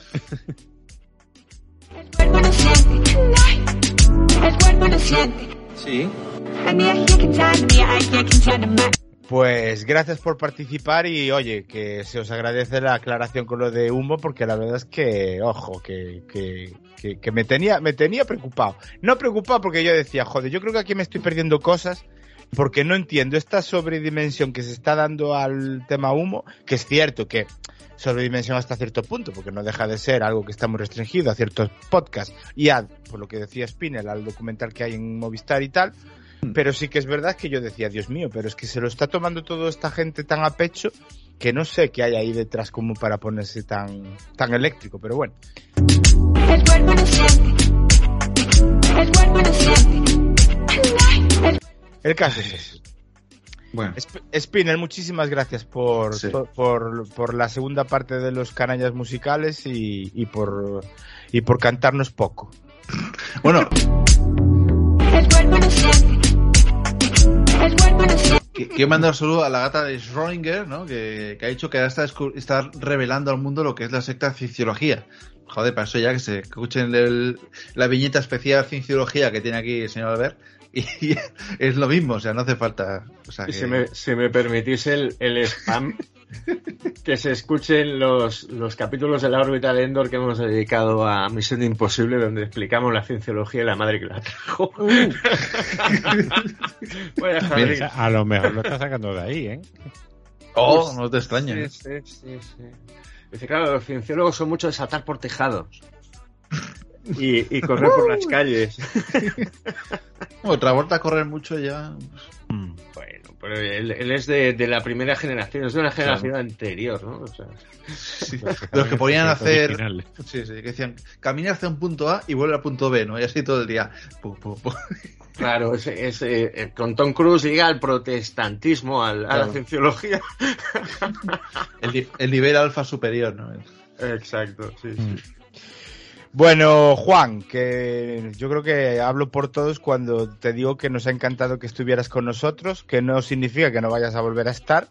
Sí. Pues gracias por participar y oye, que se os agradece la aclaración con lo de humo porque la verdad es que, ojo, que, que, que, que me tenía, me tenía preocupado. No preocupado porque yo decía, joder, yo creo que aquí me estoy perdiendo cosas porque no entiendo esta sobredimensión que se está dando al tema humo, que es cierto que sobredimensión hasta cierto punto, porque no deja de ser algo que está muy restringido a ciertos podcasts y a, por lo que decía Spinel, al documental que hay en Movistar y tal, pero sí que es verdad que yo decía, Dios mío, pero es que se lo está tomando toda esta gente tan a pecho que no sé qué hay ahí detrás como para ponerse tan, tan eléctrico, pero bueno. El caso es ese. Bueno. Sp- Spinner, muchísimas gracias por, Sí. por, por- por la segunda parte de los canallas musicales y, y por, y por cantarnos poco. Bueno. Quiero mandar un saludo a la gata de Schrödinger, ¿no? Que, que ha dicho que ahora está, está revelando al mundo lo que es la secta cienciología. Joder, para eso ya que se escuchen el- la viñeta especial Cienciología que tiene aquí el señor Albert. Y, es lo mismo, o sea, no hace falta. O sea, Y que- si me, si me permitís el, el spam, que se escuchen los, los capítulos de la órbita de Endor que hemos dedicado a Misión Imposible, donde explicamos la cienciología y la madre que la trajo. Vaya. Mira, a lo mejor lo está sacando de ahí, ¿eh? Oh, no te extraña. ¿eh? Sí, sí, sí, sí. Dice, claro, los cienciólogos son mucho de saltar por tejados. Y, y correr por las calles. Otra vuelta a correr mucho ya. Bueno, pero él, él es de, de la primera generación, es de una generación anterior, ¿no? O sea, Sí, de los que podían hacer. Sí, sí, que decían camina hacia un punto A y vuelve al punto B, ¿no? Y así todo el día. Pu, pu, pu. Claro, es, es, eh, con Tom Cruise llega al protestantismo, al- a la cienciología. El, ni- el nivel alfa superior, ¿no? Exacto, sí, Mm. sí. Bueno, Juan, que yo creo que hablo por todos cuando te digo que nos ha encantado que estuvieras con nosotros, que no significa que no vayas a volver a estar,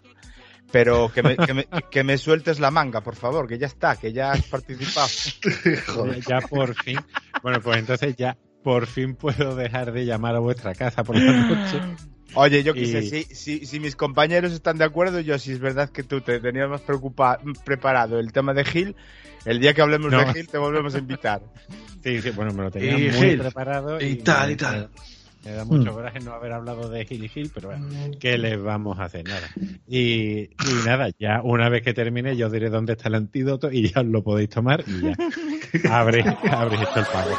pero que me, que me- que me sueltes la manga, por favor, que ya está, que ya has participado. Ya por fin. Bueno, pues entonces ya por fin puedo dejar de llamar a vuestra casa por la noche. Oye, yo Y- sé, si, si, si mis compañeros están de acuerdo, yo si es verdad que tú te tenías más preocupa- preparado el tema de Gil, el día que hablemos No. de Gil te volvemos a invitar. Sí, sí, bueno, me lo tenía Y muy Gil. preparado. Y tal, y tal. Me da mucho Mm. coraje no haber hablado de Gil y Gil, pero bueno, ¿qué les vamos a hacer? Nada. Y, y nada, ya una vez que termine, yo diré dónde está el antídoto y ya os lo podéis tomar y ya habréis, habréis hecho el pago.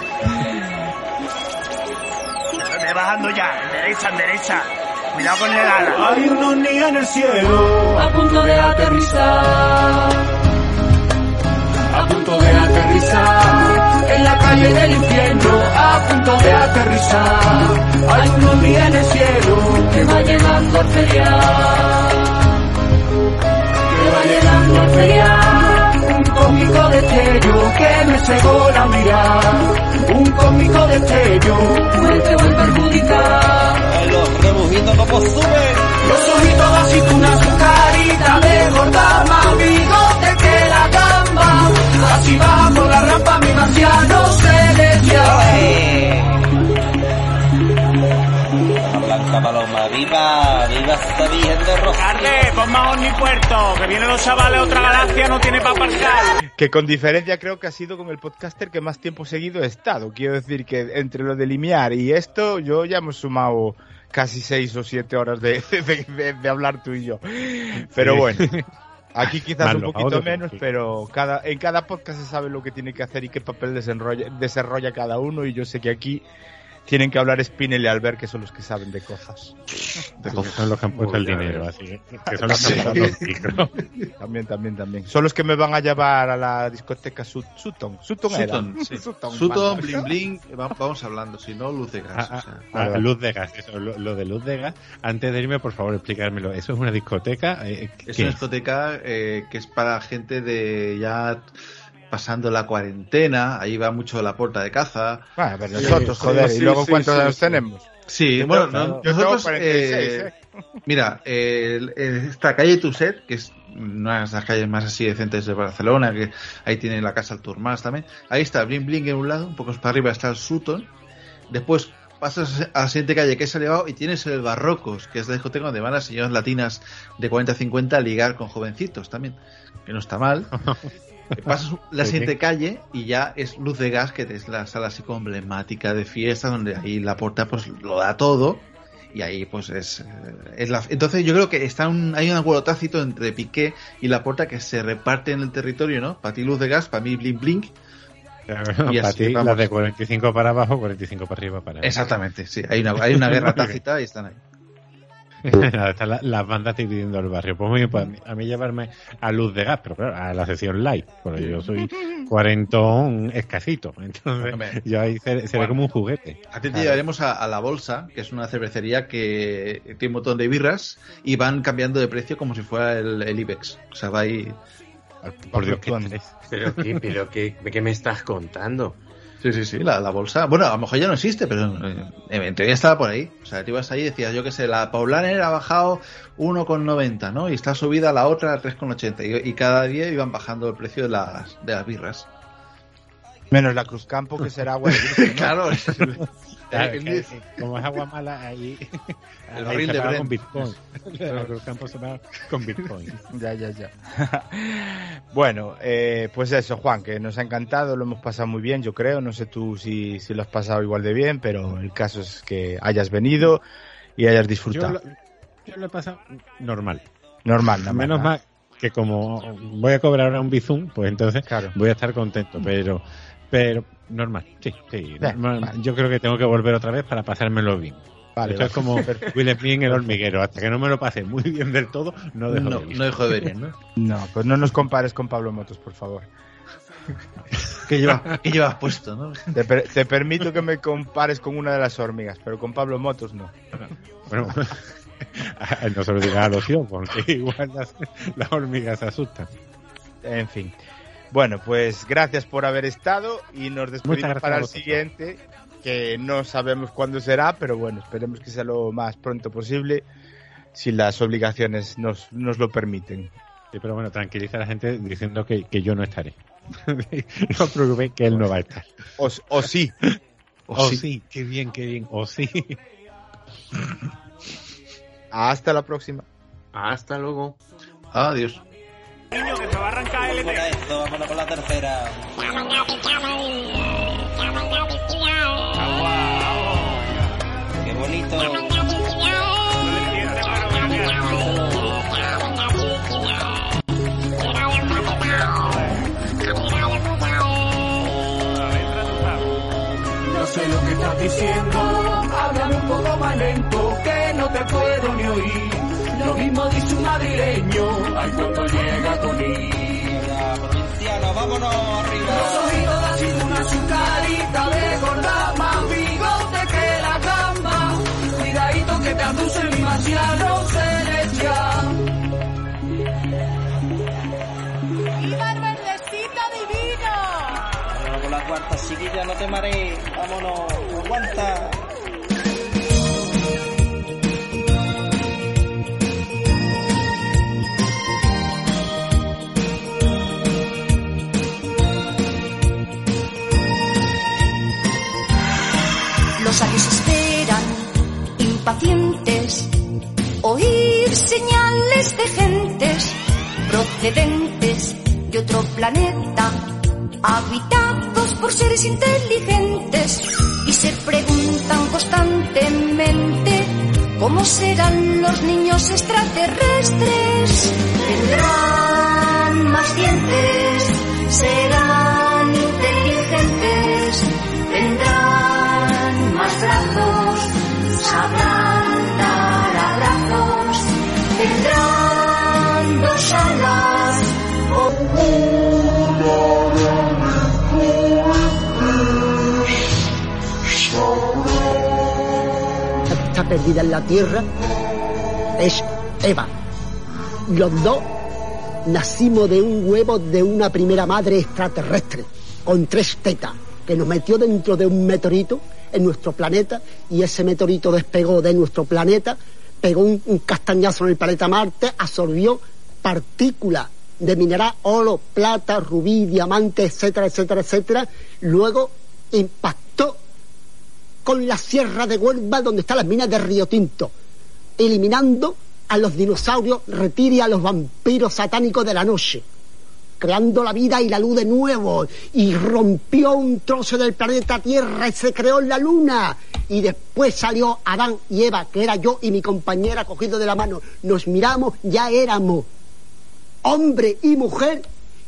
Bajando ya, en derecha, en derecha. Cuidado con el ala. Hay niños en el cielo A punto de aterrizar. A punto de aterrizar en la calle del infierno, a punto de aterrizar. Hay unos días en el cielo que va llegando al ferial, que va llegando al ferial. Un cómico destello que me cegó la mirada, un cómico destello que te voy a perjudicar. Los rebujitos como suben. Los ojitos de aceituna, su carita de gorda, más Así por la rampa mi marciano celestial. Blanca Paloma, viva, viva esta Virgen de. Carle, pon más mi puerto, que vienen los chavales, otra galaxia no tiene para aparcar. Que con diferencia creo que ha sido con el podcaster que más tiempo seguido he estado. Quiero decir que entre lo de limiar y esto, yo ya hemos sumado casi seis o siete horas de, de- de- de hablar tú y yo. Pero Sí. bueno, aquí quizás un poquito menos, pero cada, en cada podcast se sabe lo que tiene que hacer y qué papel desenrolla- desarrolla cada uno. Y yo sé que aquí tienen que hablar Spinel y Albert, que son los que saben de cosas. Son los que han puesto el dinero, así que son los que Sí. han puesto los micros. También, también, también. Son los que me van a llevar a la discoteca Sut- Sutton. Sutton, era. Sutton, sí. Sutton, Sutton, vale. bling bling, va- vamos hablando, si no, luz de gas. Ah, o sea. ah, ah, luz de gas, eso, lo, lo de luz de gas. Antes de irme, por favor, explicármelo. ¿Eso es una discoteca? Eh, Es ¿qué una discoteca eh, que es para gente de ya pasando la cuarentena, ahí va mucho la puerta de caza. Bueno, pero nosotros, joder, ¿y luego cuántos años tenemos? Sí, Yo bueno, tengo- no- yo tengo nosotros, 46, eh, ¿eh? mira, el- el- esta calle Tuset, que es una de las calles más así decentes de Barcelona, que ahí tiene la casa Alturmas también, ahí está Bling Bling en un lado, un poco para arriba está el Sutton, después pasas a la siguiente calle que es el elevado y tienes el Barrocos, que es la discoteca donde van las señoras latinas de 40-50 a ligar con jovencitos también, que no está mal. Pasas la siguiente calle y ya es Luz de Gas, que es la sala así como emblemática de fiesta, donde ahí la puerta pues lo da todo. Y ahí pues es, eh, es la... Entonces yo creo que está un, hay un acuerdo tácito entre Piqué y la puerta que se reparte en el territorio, ¿no? Para ti Luz de Gas, para mí Blink Blink. Y para ti, las de 45 para abajo, 45 para arriba para. Exactamente, sí. Hay una, hay una guerra tácita y están ahí. Están la- las bandas dividiendo el barrio. Pues muy bien, pues a mí, a mí llevarme a luz de gas, pero claro, a la sección live, porque yo soy cuarentón escasito. Entonces, Hombre. yo ahí seré, seré como un juguete. A ti te llevaremos a, a La Bolsa, que es una cervecería que tiene un montón de birras y van cambiando de precio como si fuera el, el IBEX. O sea, va ahí... Por Dios, qué. Pero, ¿qué, pero qué, qué me estás contando? Sí, sí, sí, la, la bolsa. Bueno, a lo mejor ya no existe, pero en teoría estaba por ahí. O sea, te ibas ahí y decías, yo qué sé, la Paulaner ha bajado 1,90, ¿no? Y está subida la otra a 3,80. Y, y cada día iban bajando el precio de las, de las birras. Menos la Cruzcampo, que será agua ¿no? Claro, Claro, que- que como es agua mala, ahí, El ahí barril se de Brent. con Bitcoin. El campo se paga con Bitcoin. Ya, ya, ya. bueno, eh, pues eso, Juan, que nos ha encantado, lo hemos pasado muy bien, yo creo. No sé tú si, si lo has pasado igual de bien, pero el caso es que hayas venido y hayas Yo disfrutado. lo, yo lo he pasado normal. Normal, nada más, Menos ¿no? mal que como voy a cobrar ahora un bizum, pues entonces voy a estar contento, pero pero normal, sí, sí. normal. Yo creo que tengo que volver otra vez para pasármelo bien. Vale, Esto es como Will Smith en el hormiguero. Hasta que no me lo pase muy bien del todo, no dejo No, de ir. no dejo de ver bien, ¿no? No, pues no nos compares con Pablo Motos, por favor. ¿Qué, lleva, qué llevas puesto, no? Te, per- te permito que me compares con una de las hormigas, pero con Pablo Motos no. Bueno, no se lo digas a los porque igual las, las hormigas se asustan. En fin. Bueno, pues gracias por haber estado y nos despedimos para el siguiente, que no sabemos cuándo será, pero bueno, esperemos que sea lo más pronto posible, si las obligaciones nos, nos lo permiten. Sí, pero bueno, tranquiliza a la gente diciendo que, que yo no estaré. no os preocupéis que él no va a estar. O, o sí. O, O sí. sí. qué bien, qué bien. O sí. Hasta la próxima. Hasta luego. Adiós. Niño, que se va a arrancar el esto, vámonos con la tercera. Qué bonito. No sé lo que estás diciendo, háblame un poco más lento, que no te puedo ni oír. Lo mismo dice un madrileño, ay Vámonos arriba. Los oídos de aceituna, su carita de gorda, más bigote que la gamba. Cuidadito que te abduce el marciano celestial. ¡Viva el verdecito divino! La cuarta chiquilla, no te marees. Vámonos, aguanta. De gentes procedentes de otro planeta, habitados por seres inteligentes, y se preguntan constantemente cómo serán los niños extraterrestres. Tendrán más dientes, serán inteligentes, tendrán más brazos, sabrán perdida en la tierra es Eva. Los dos nacimos de un huevo de una primera madre extraterrestre, con tres tetas, que nos metió dentro de un meteorito en nuestro planeta y ese meteorito despegó de nuestro planeta, pegó un, castañazo en el planeta Marte, absorbió partículas de mineral, oro, plata, rubí, diamante, etcétera, etcétera, etcétera, luego impactó con la sierra de Huelva donde están las minas de Río Tinto, eliminando a los dinosaurios, retire a los vampiros satánicos de la noche, creando la vida y la luz de nuevo, y rompió un trozo del planeta Tierra y se creó la luna. Y después salió Adán y Eva, que era yo y mi compañera cogido de la mano. Nos miramos, ya éramos hombre y mujer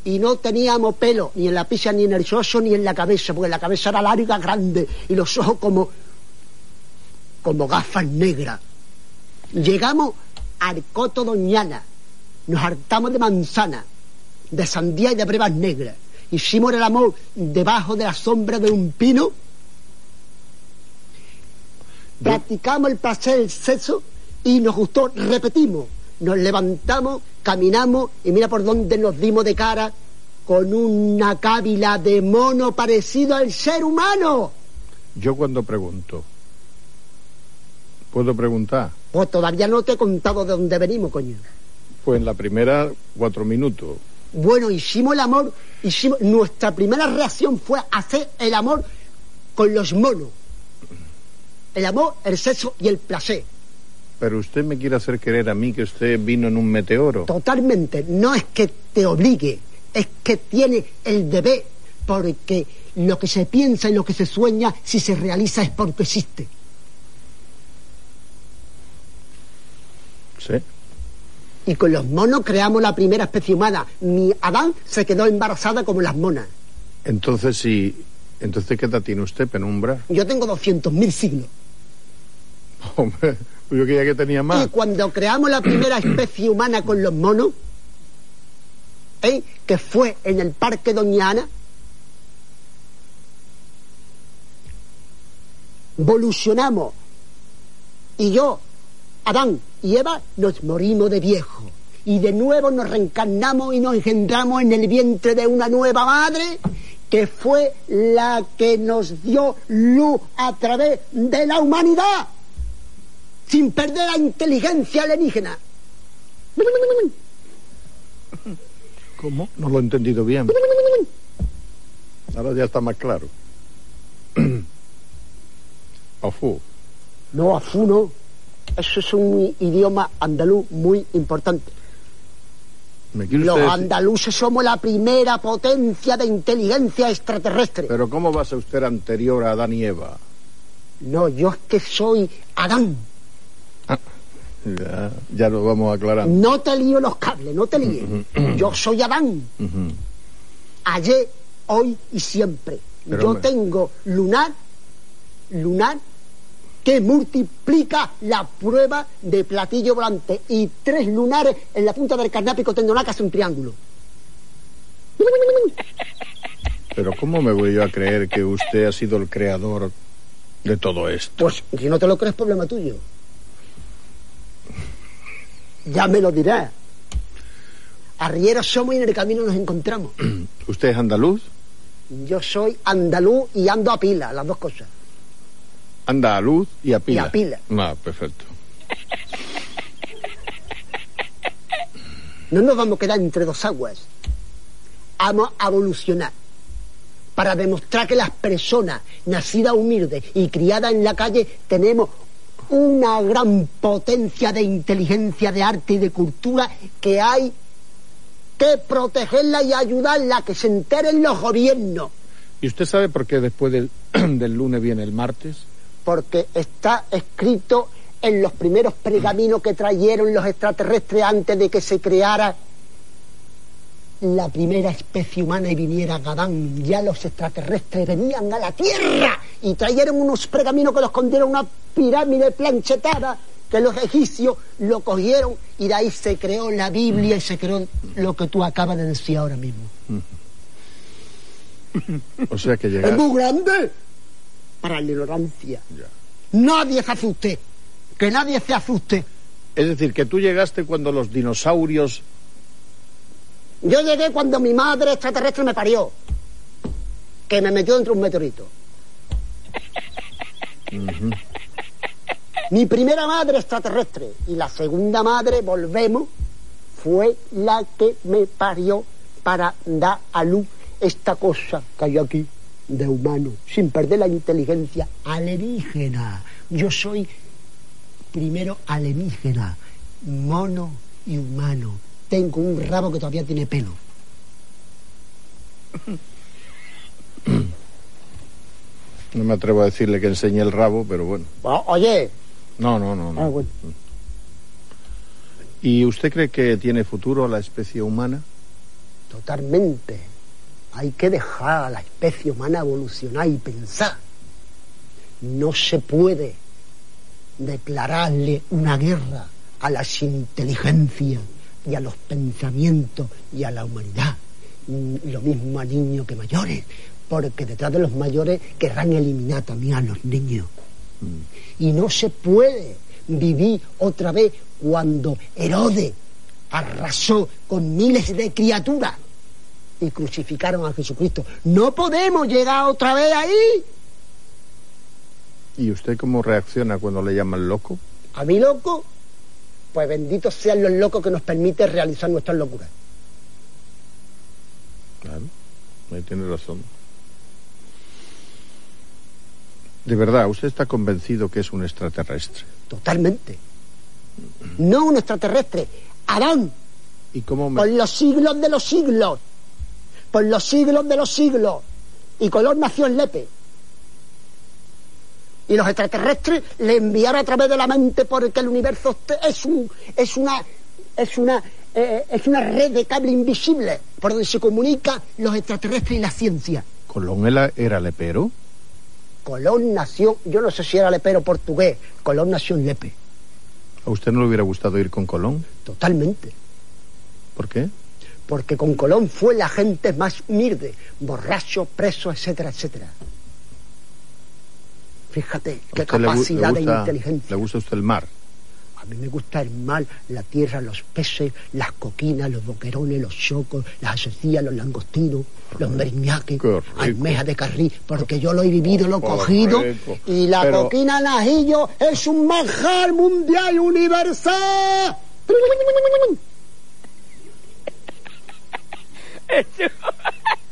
y no teníamos pelo ni en la pisa ni en el soso ni en la cabeza porque la cabeza era larga grande y los ojos como como gafas negras. Llegamos al coto doñana. Nos hartamos de manzana de sandía y de brevas negras. Hicimos el amor debajo de la sombra de un pino. Practicamos el placer el sexo y nos gustó repetimos nos levantamos, caminamos y mira por dónde nos dimos de cara con una cábila de mono parecido al ser humano. Yo cuando pregunto, ¿puedo preguntar? Pues todavía no te he contado de dónde venimos, coño. Pues en la primera cuatro minutos. Bueno, hicimos el amor, hicimos, nuestra primera reacción fue hacer el amor con los monos. El amor, el sexo y el placer. Pero usted me quiere hacer creer a mí que usted vino en un meteoro. Totalmente. No es que te obligue, es que tiene el deber, porque lo que se piensa y lo que se sueña, si se realiza es porque existe. Sí. Y con los monos creamos la primera especie humana. Mi Adán se quedó embarazada como las monas. Entonces, sí. Entonces, ¿qué edad tiene usted, penumbra? Yo tengo 200.000 siglos. Hombre, yo creía que tenía más. Y cuando creamos la primera especie humana con los monos, ¿eh? que fue en el Parque Doña Ana, evolucionamos. Y yo, Adán y Eva, nos morimos de viejo. Y de nuevo nos reencarnamos y nos engendramos en el vientre de una nueva madre que fue la que nos dio luz a través de la humanidad, sin perder la inteligencia alienígena. ¿Cómo? No lo he entendido bien. Ahora ya está más claro. Afu. No, Afu no. Eso es un idioma andaluz muy importante. ¿Me quiere Los usted andaluces somos la primera potencia de inteligencia extraterrestre. Pero ¿cómo va a ser usted anterior a Adán y Eva? No, yo es que soy Adán. Ya, ya lo vamos aclarando. No te lío los cables, no te líes. Yo soy Adán. Ayer, hoy y siempre. Pero, Yo tengo lunar, lunar, que multiplica la prueba de platillo volante y tres lunares en la punta del carnápico tendonal que hace un triángulo. Pero ¿cómo me voy yo a creer que usted ha sido el creador de todo esto? Pues si no te lo crees, problema tuyo. Ya me lo dirás. Arrieros somos y en el camino nos encontramos. ¿Usted es andaluz? Yo soy andaluz y ando a pila, las dos cosas. Anda a luz y a pila. Y a pila. Ah, perfecto. No nos vamos a quedar entre dos aguas. Vamos a evolucionar para demostrar que las personas nacidas humildes y criadas en la calle tenemos una gran potencia de inteligencia, de arte y de cultura que hay que protegerla y ayudarla, que se enteren los gobiernos, ¿Y usted sabe por qué después del, del lunes viene el martes? porque está escrito en los primeros pergaminos que trajeron los extraterrestres antes de que se creara la primera especie humana y viniera Gadán. Ya los extraterrestres venían a la Tierra y trajeron unos pergaminos que los escondieron una pirámide planchetada que los egipcios lo cogieron y de ahí se creó la Biblia y se creó lo que tú acabas de decir ahora mismo. O sea que Es llegar... muy grande para la ignorancia. Nadie se asuste. Que nadie se asuste. Es decir, que tú llegaste cuando los dinosaurios... Yo llegué cuando mi madre extraterrestre me parió. Que me metió dentro de un meteorito. Mi primera madre extraterrestre y la segunda madre, volvemos, fue la que me parió para dar a luz esta cosa que hay aquí de humano, sin perder la inteligencia alienígena. Yo soy primero alienígena, mono y humano. Tengo un rabo que todavía tiene pelo. No me atrevo a decirle que enseñe el rabo, pero bueno. Oye, No, no, no. no. ah, bueno. ¿Y usted cree que tiene futuro la especie humana? Totalmente. Hay que dejar a la especie humana evolucionar y pensar. No se puede declararle una guerra a las inteligencias y a los pensamientos y a la humanidad. Mm, Lo mismo a niños que mayores, porque detrás de los mayores querrán eliminar también a los niños. Y no se puede vivir otra vez cuando Herodes arrasó con miles de criaturas y crucificaron a Jesucristo. No podemos llegar otra vez ahí. ¿Y usted cómo reacciona cuando le llaman loco? A mí loco, pues benditos sean los locos que nos permiten realizar nuestras locuras. Claro, ahí tiene razón. De verdad, ¿usted está convencido que es un extraterrestre? Totalmente. No un extraterrestre, Adán. ¿Y cómo me...? Por los siglos de los siglos. Por los siglos de los siglos. Y Colón nació en Lepe. Y los extraterrestres le enviaron a través de la mente porque el universo es un es una es una eh, es una red de cable invisible por donde se comunica los extraterrestres y la ciencia. ¿Colón era, era lepero? Colón nació, yo no sé si era lepero portugués, Colón nació en Lepe, ¿A usted no le hubiera gustado ir con Colón? totalmente. ¿Por qué? Porque con Colón fue la gente más humilde, borracho, preso, etcétera, etcétera. Fíjate ¿A qué le capacidad de inteligencia. ¿Le gusta a usted el mar? A mí me gusta el mar, la tierra, los peces, las coquinas, los boquerones, los chocos, las asecillas, los langostinos, los meriñaques, almejas de carril, porque yo lo he vivido, lo he cogido. rico. Y la Pero- coquina al ajillo es un manjar mundial universal.